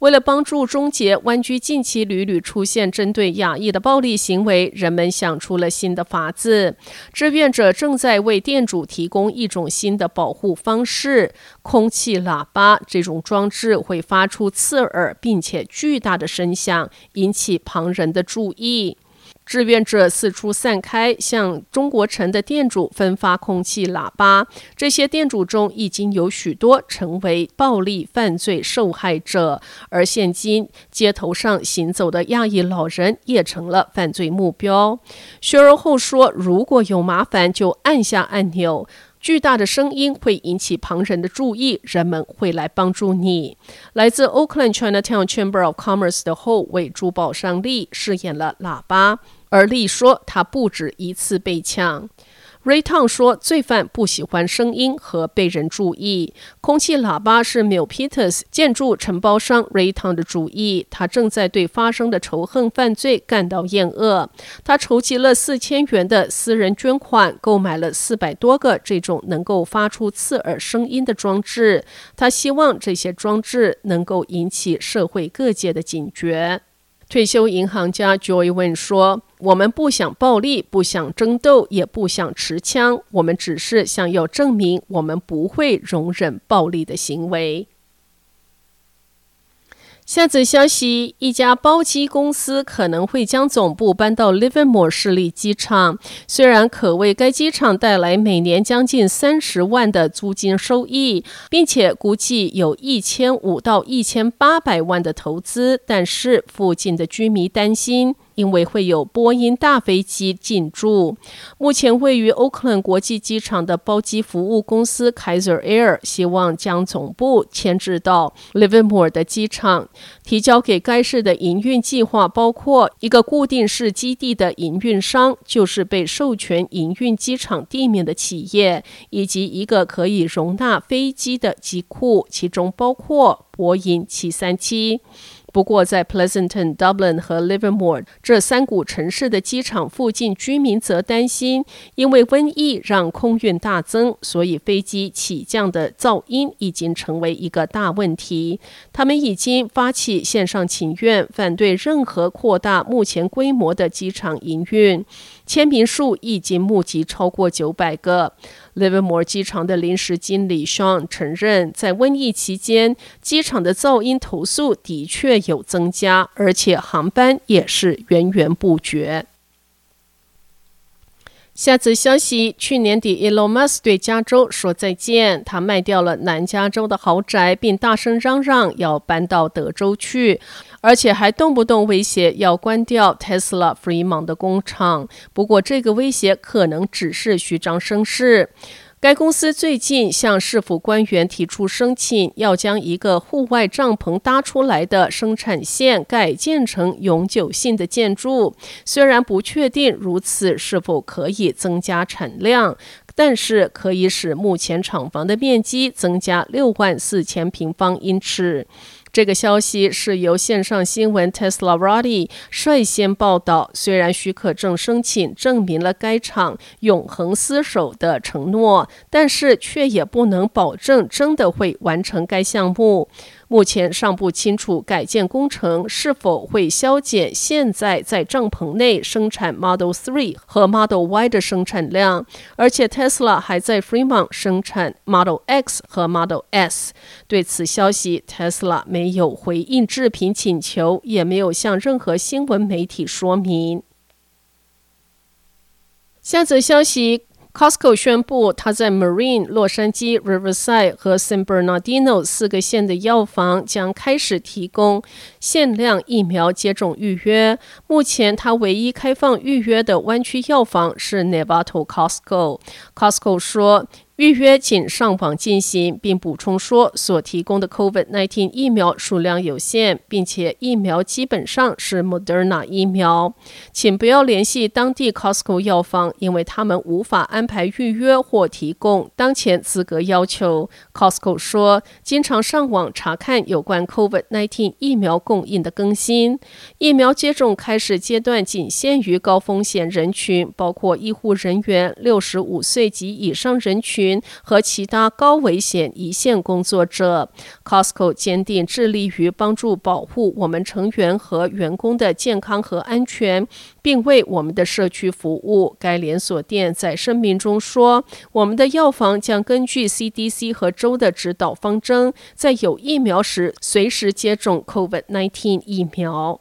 为了帮助终结湾区近期屡屡出现针对亚裔的暴力行为，人们想出了新的法子。志愿者正在为店主提供一种新的保护方式——空气喇叭。这种装置会发出刺耳并且巨大的声响，引起旁人的注意。志愿者四处散开，向中国城的店主分发空气喇叭。这些店主中已经有许多成为暴力犯罪受害者，而现今街头上行走的亚裔老人也成了犯罪目标。薛而后说：“如果有麻烦，就按下按钮。”巨大的声音会引起旁人的注意，人们会来帮助你。来自 Oakland Chinatown Chamber of Commerce 的后为珠宝商丽饰演了喇叭，而利说他不止一次被抢。Ray Tong 说：“罪犯不喜欢声音和被人注意。空气喇叭是 m i l Peters 建筑承包商 Ray t o n 的主意。他正在对发生的仇恨犯罪感到厌恶。他筹集了四千元的私人捐款，购买了四百多个这种能够发出刺耳声音的装置。他希望这些装置能够引起社会各界的警觉。”退休银行家 Joy Wynn 说：“我们不想暴力，不想争斗，也不想持枪。我们只是想要证明，我们不会容忍暴力的行为。”下则消息：一家包机公司可能会将总部搬到 Livermore 市立机场，虽然可为该机场带来每年将近三十万的租金收益，并且估计有一千五到一千八百万的投资，但是附近的居民担心。因为会有波音大飞机进驻，目前位于奥克兰国际机场的包机服务公司 Kaiser Air 希望将总部迁至到 Livermore 的机场。提交给该市的营运计划包括一个固定式基地的营运商，就是被授权营运机场地面的企业，以及一个可以容纳飞机的机库，其中包括波音737。不过，在 Pleasanton、Dublin 和 Livermore 这三股城市的机场附近居民则担心，因为瘟疫让空运大增，所以飞机起降的噪音已经成为一个大问题。他们已经发起线上请愿，反对任何扩大目前规模的机场营运。签名数已经募集超过九百个。Livermore 机场的临时经理 Sean 承认，在瘟疫期间，机场的噪音投诉的确有增加，而且航班也是源源不绝。下次消息：去年底，Elon Musk 对加州说再见，他卖掉了南加州的豪宅，并大声嚷嚷要搬到德州去，而且还动不动威胁要关掉 Tesla Fremont 的工厂。不过，这个威胁可能只是虚张声势。该公司最近向市府官员提出申请，要将一个户外帐篷搭出来的生产线改建成永久性的建筑。虽然不确定如此是否可以增加产量，但是可以使目前厂房的面积增加六万四千平方英尺。这个消息是由线上新闻 Teslarati 率先报道。虽然许可证申请证明了该厂永恒厮守的承诺，但是却也不能保证真的会完成该项目。目前尚不清楚改建工程是否会削减现在在帐篷内生产 Model 3和 Model Y 的生产量，而且 Tesla 还在 Fremont 生产 Model X 和 Model S。对此消息，Tesla 没没有回应置评请求，也没有向任何新闻媒体说明。下则消息。Costco 宣布，它在 Marine、洛杉矶、Riverside 和 San Bernardino 四个县的药房将开始提供限量疫苗接种预约。目前，它唯一开放预约的湾区药房是 Novato Costco。Costco 说。预约仅上网进行，并补充说，所提供的 COVID-19 疫苗数量有限，并且疫苗基本上是 Moderna 疫苗。请不要联系当地 Costco 药房，因为他们无法安排预约或提供当前资格要求。Costco 说，经常上网查看有关 COVID-19 疫苗供应的更新。疫苗接种开始阶段仅限于高风险人群，包括医护人员、六十五岁及以上人群。和其他高危险一线工作者，Costco 坚定致力于帮助保护我们成员和员工的健康和安全，并为我们的社区服务。该连锁店在声明中说：“我们的药房将根据 CDC 和州的指导方针，在有疫苗时随时接种 COVID-19 疫苗。”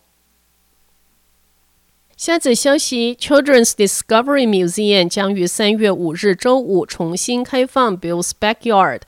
下则消息：Children's Discovery Museum 将于三月五日周五重新开放 Bill's Backyard。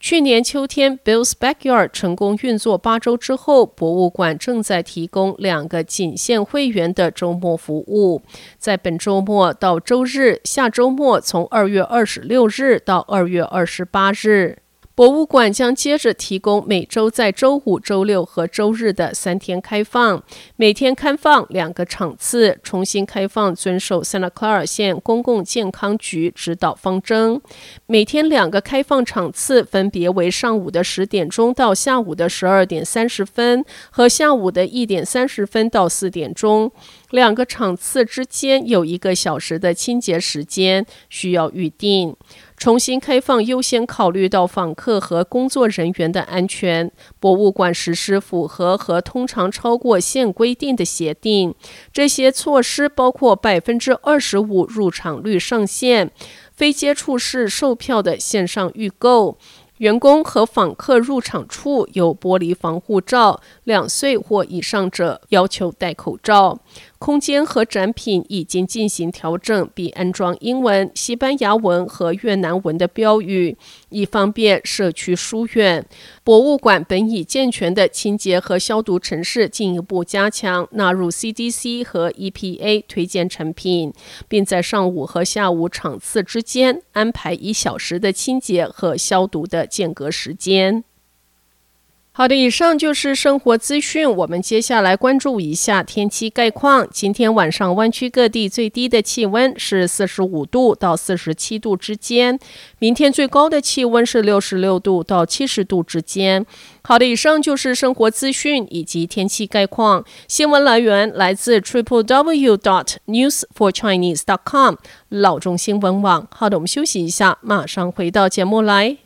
去年秋天，Bill's Backyard 成功运作八周之后，博物馆正在提供两个仅限会员的周末服务，在本周末到周日，下周末从二月二十六日到二月二十八日。博物馆将接着提供每周在周五、周六和周日的三天开放，每天开放两个场次。重新开放遵守 Santa Clara 县公共健康局指导方针。每天两个开放场次分别为上午的十点钟到下午的十二点三十分，和下午的一点三十分到四点钟。两个场次之间有一个小时的清洁时间，需要预定。重新开放优先考虑到访客和工作人员的安全。博物馆实施符合和通常超过现规定的协定。这些措施包括百分之二十五入场率上限、非接触式售票的线上预购。员工和访客入场处有玻璃防护罩，两岁或以上者要求戴口罩。空间和展品已经进行调整，并安装英文、西班牙文和越南文的标语，以方便社区疏远。博物馆本已健全的清洁和消毒程式进一步加强，纳入 CDC 和 EPA 推荐产品，并在上午和下午场次之间安排一小时的清洁和消毒的间隔时间。好的，以上就是生活资讯。我们接下来关注一下天气概况。今天晚上湾区各地最低的气温是四十五度到四十七度之间，明天最高的气温是六十六度到七十度之间。好的，以上就是生活资讯以及天气概况。新闻来源来自 triple w dot news for chinese dot com 老中新闻网。好的，我们休息一下，马上回到节目来。